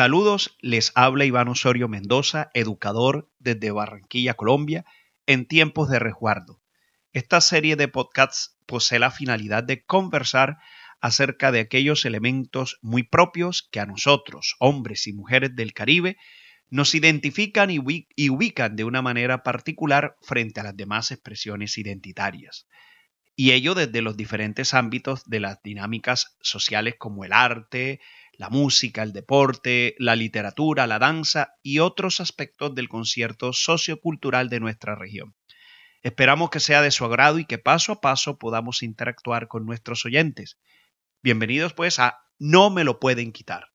Saludos, les habla Iván Osorio Mendoza, educador desde Barranquilla, Colombia, en tiempos de resguardo. Esta serie de podcasts posee la finalidad de conversar acerca de aquellos elementos muy propios que a nosotros, hombres y mujeres del Caribe, nos identifican y, ubican de una manera particular frente a las demás expresiones identitarias. Y ello desde los diferentes ámbitos de las dinámicas sociales como el arte, la música, el deporte, la literatura, la danza y otros aspectos del concierto sociocultural de nuestra región. Esperamos que sea de su agrado y que paso a paso podamos interactuar con nuestros oyentes. Bienvenidos pues a No me lo pueden quitar.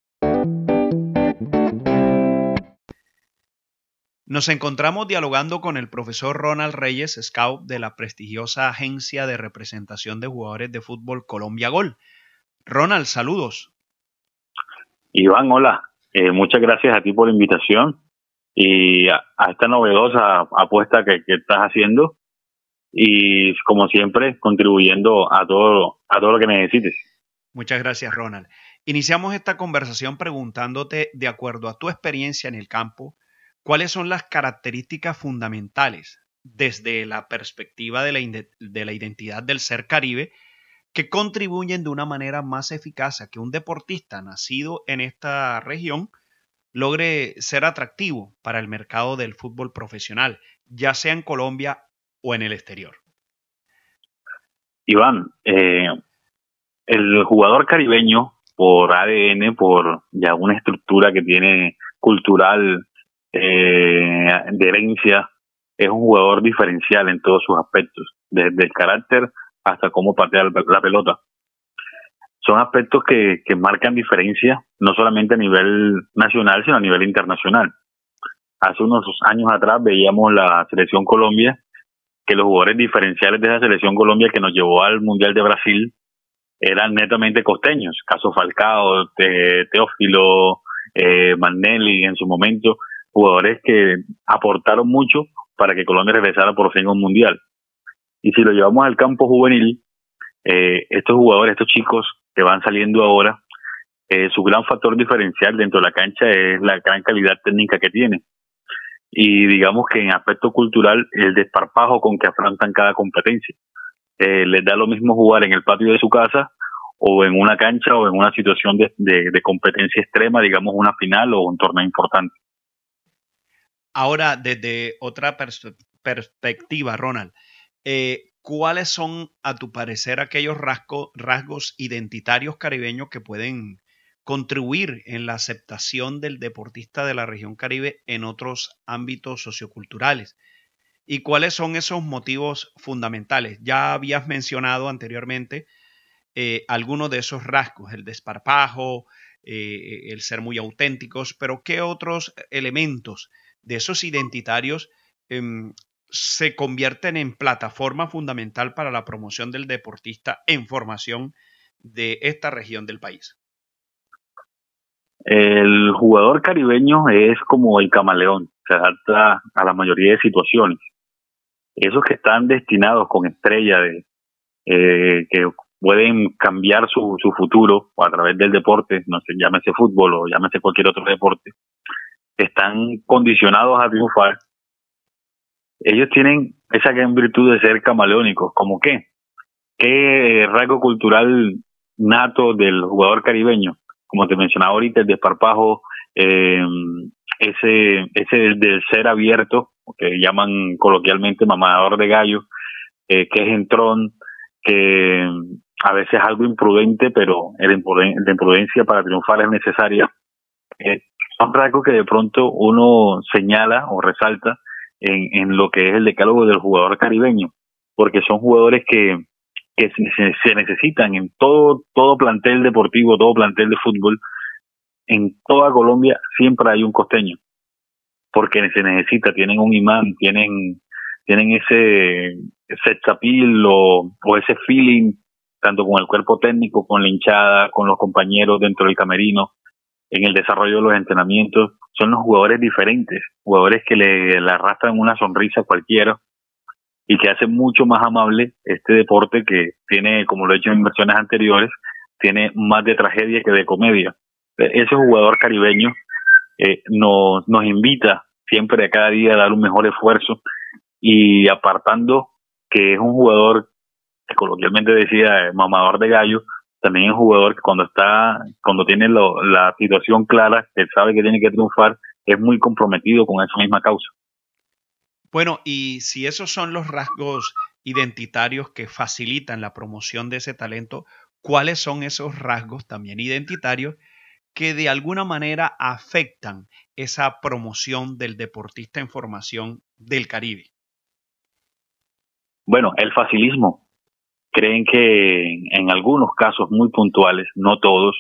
Nos encontramos dialogando con el profesor Ronald Reyes, scout de la prestigiosa agencia de representación de jugadores de fútbol Colombia Gol. Ronald, saludos. Iván, hola. Eh, muchas gracias a ti por la invitación y a, esta novedosa apuesta que, estás haciendo y como siempre contribuyendo a todo, a todo lo que necesites. Muchas gracias, Ronald. Iniciamos esta conversación preguntándote, de acuerdo a tu experiencia en el campo, ¿Cuáles son las características fundamentales desde la perspectiva de la, identidad del ser caribe que contribuyen de una manera más eficaz a que un deportista nacido en esta región logre ser atractivo para el mercado del fútbol profesional, ya sea en Colombia o en el exterior? Iván, eh, el jugador caribeño, por ADN, por ya una estructura que tiene cultural eh, de herencia, es un jugador diferencial en todos sus aspectos, desde el carácter hasta cómo patear la pelota. Son aspectos que, que marcan diferencia, no solamente a nivel nacional, sino a nivel internacional. Hace unos años atrás veíamos la selección Colombia, que los jugadores diferenciales de esa selección Colombia que nos llevó al Mundial de Brasil eran netamente costeños, caso Falcao, Teófilo, eh, en su momento, jugadores que aportaron mucho para que Colombia regresara por fin a un mundial. Y si lo llevamos al campo juvenil, eh, estos jugadores, estos chicos que van saliendo ahora, eh, su gran factor diferencial dentro de la cancha es la gran calidad técnica que tienen. Y digamos que en aspecto cultural, el desparpajo con que afrontan cada competencia. Eh, les da lo mismo jugar en el patio de su casa o en una cancha o en una situación de, de competencia extrema, digamos una final o un torneo importante. Ahora, desde otra perspectiva, Ronald, eh, ¿cuáles son, a tu parecer, aquellos rasgos identitarios caribeños que pueden contribuir en la aceptación del deportista de la región caribe en otros ámbitos socioculturales? ¿Y cuáles son esos motivos fundamentales? Ya habías mencionado anteriormente eh, algunos de esos rasgos, el desparpajo, eh, el ser muy auténticos, pero ¿qué otros elementos de esos identitarios em, se convierten en plataforma fundamental para la promoción del deportista en formación de esta región del país? El jugador caribeño es como el camaleón, se adapta a la mayoría de situaciones. Esos que están destinados con estrella eh, que pueden cambiar su, su futuro a través del deporte, no sé, llámese fútbol o llámese cualquier otro deporte, están condicionados a triunfar, ellos tienen esa gran virtud de ser camaleónicos. ¿Como qué? ¿Qué rasgo cultural nato del jugador caribeño? Como te mencionaba ahorita, el desparpajo, eh, ese, ese del, ser abierto, que llaman coloquialmente mamador de gallo, eh, que es entrón, que a veces es algo imprudente, pero la imprudencia para triunfar es necesaria. Eh, son rasgos que de pronto uno señala o resalta en, en lo que es el decálogo del jugador caribeño, porque son jugadores que, que se, necesitan en todo, todo plantel deportivo, todo plantel de fútbol, en toda Colombia siempre hay un costeño, porque se necesita, tienen un imán, tienen, tienen ese, ese o, o ese feeling, tanto con el cuerpo técnico, con la hinchada, con los compañeros dentro del camerino, en el desarrollo de los entrenamientos, son los jugadores diferentes, jugadores que le, arrastran una sonrisa a cualquiera y que hacen mucho más amable este deporte que tiene, como lo he hecho en versiones anteriores, tiene más de tragedia que de comedia. ese jugador caribeño eh, nos, nos invita siempre a cada día a dar un mejor esfuerzo y apartando que es un jugador que coloquialmente decía mamador de gallo, también es un jugador que cuando está, cuando tiene la situación clara, él sabe que tiene que triunfar, es muy comprometido con esa misma causa. Bueno, y si esos son los rasgos identitarios que facilitan la promoción de ese talento, ¿cuáles son esos rasgos también identitarios que de alguna manera afectan esa promoción del deportista en formación del Caribe? Bueno, el facilismo. Creen que en algunos casos muy puntuales, no todos,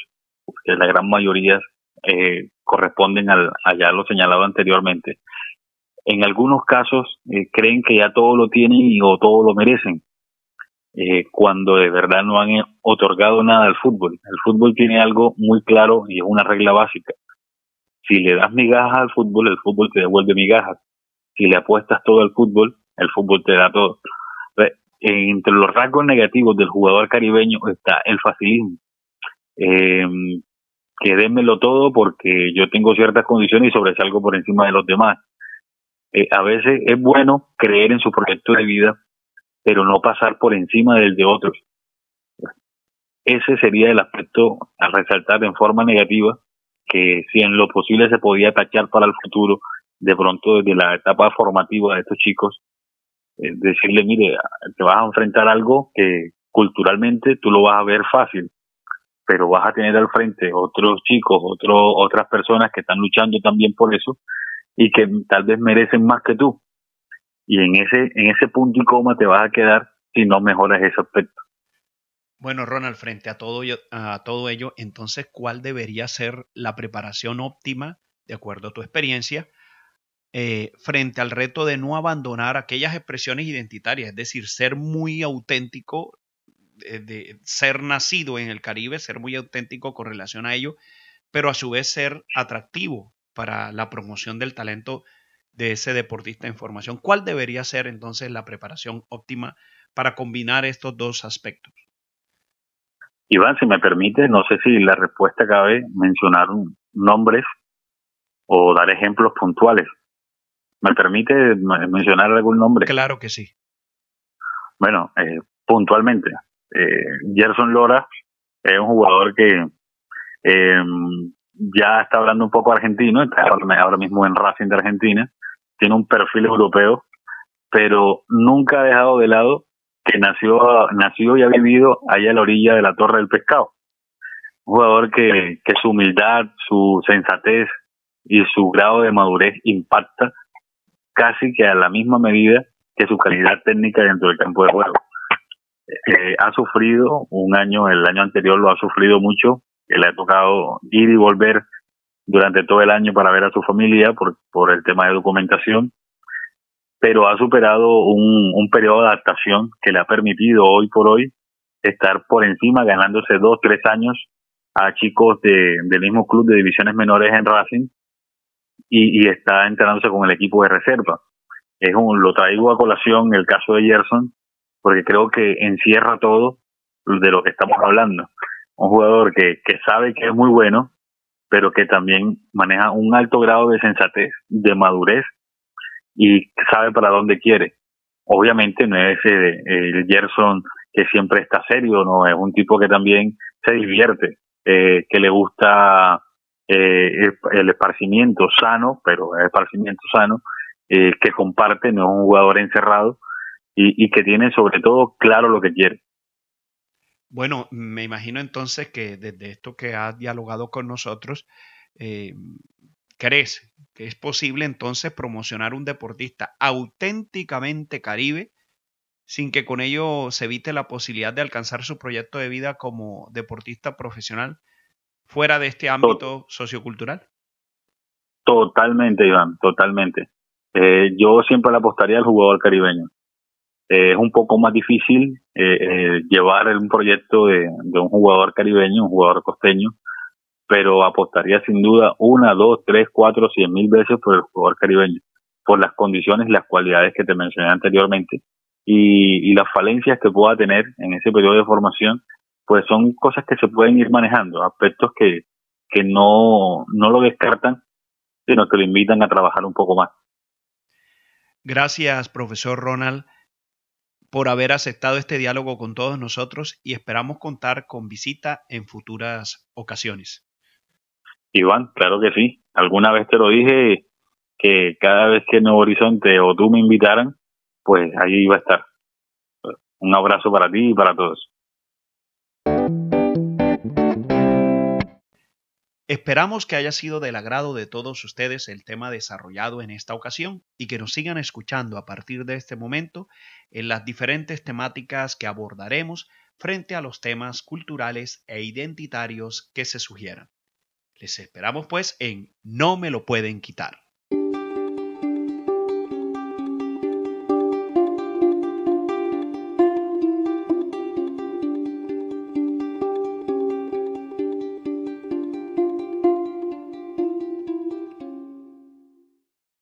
porque la gran mayoría eh, corresponden al, allá lo señalado anteriormente, en algunos casos eh, creen que ya todo lo tienen y, o todo lo merecen. Eh, cuando de verdad no han otorgado nada al fútbol. El fútbol tiene algo muy claro y es una regla básica. Si le das migajas al fútbol, el fútbol te devuelve migajas. Si le apuestas todo al fútbol, el fútbol te da todo. Entre los rasgos negativos del jugador caribeño está el facilismo. Eh, que démelo todo porque yo tengo ciertas condiciones y sobresalgo por encima de los demás. Eh, a veces es bueno creer en su proyecto de vida, pero no pasar por encima del de otros. Ese sería el aspecto a resaltar en forma negativa, que si en lo posible se podía tachar para el futuro, de pronto desde la etapa formativa de estos chicos, decirle, mire, te vas a enfrentar algo que culturalmente tú lo vas a ver fácil, pero vas a tener al frente otros chicos, otros otras personas que están luchando también por eso y que tal vez merecen más que tú y en ese, en ese punto y coma te vas a quedar si no mejoras ese aspecto. Bueno, Ronald, frente a todo, a todo ello, entonces, ¿cuál debería ser la preparación óptima, de acuerdo a tu experiencia, eh, frente al reto de no abandonar aquellas expresiones identitarias, es decir, ser muy auténtico, de, de, ser nacido en el Caribe, ser muy auténtico con relación a ello, pero a su vez ser atractivo para la promoción del talento de ese deportista en formación. ¿Cuál debería ser entonces la preparación óptima para combinar estos dos aspectos? Iván, si me permite, no sé si la respuesta cabe mencionar nombres o dar ejemplos puntuales. ¿Me permite mencionar algún nombre? Claro que sí. Bueno, eh, puntualmente, eh, Gerson Lora es un jugador que eh, ya está hablando un poco argentino, está ahora mismo en Racing de Argentina, tiene un perfil europeo, pero nunca ha dejado de lado que nació, nació y ha vivido allá a la orilla de la Torre del Pescado. Un jugador que, que su humildad, su sensatez y su grado de madurez impacta casi que a la misma medida que su calidad técnica dentro del campo de juego. Eh, ha sufrido un año, el año anterior lo ha sufrido mucho, que le ha tocado ir y volver durante todo el año para ver a su familia por, por el tema de documentación, pero ha superado un, un periodo de adaptación que le ha permitido hoy por hoy estar por encima, ganándose dos, tres años a chicos de, del mismo club de divisiones menores en Racing y, y está entrenándose con el equipo de reserva. Es un, lo traigo a colación el caso de Gerson, porque creo que encierra todo de lo que estamos hablando. Un jugador que, que sabe que es muy bueno, pero que también maneja un alto grado de sensatez, de madurez y sabe para dónde quiere. Obviamente no es el Gerson que siempre está serio, no es un tipo que también se divierte, eh, que le gusta eh, el esparcimiento sano, pero el esparcimiento sano, eh, que comparte, no es un jugador encerrado y, que tiene sobre todo claro lo que quiere. Bueno, me imagino entonces que desde esto que has dialogado con nosotros, eh, crees que es posible entonces promocionar un deportista auténticamente caribe sin que con ello se evite la posibilidad de alcanzar su proyecto de vida como deportista profesional fuera de este ámbito sociocultural? Totalmente, Iván, totalmente. Eh, yo siempre le apostaría al jugador caribeño. Eh, es un poco más difícil eh, eh, llevar un proyecto de, un jugador caribeño, un jugador costeño, pero apostaría sin duda una, dos, tres, cuatro, cien mil veces por el jugador caribeño, por las condiciones y las cualidades que te mencioné anteriormente y, y las falencias que pueda tener en ese periodo de formación, pues son cosas que se pueden ir manejando, aspectos que, que no, no lo descartan, sino que lo invitan a trabajar un poco más. Gracias, profesor Ronald, por haber aceptado este diálogo con todos nosotros y esperamos contar con visita en futuras ocasiones. Iván, claro que sí. Alguna vez te lo dije que cada vez que Nuevo Horizonte o tú me invitaran, pues ahí iba a estar. Un abrazo para ti y para todos. Esperamos que haya sido del agrado de todos ustedes el tema desarrollado en esta ocasión y que nos sigan escuchando a partir de este momento en las diferentes temáticas que abordaremos frente a los temas culturales e identitarios que se sugieran. Les esperamos pues en No me lo pueden quitar.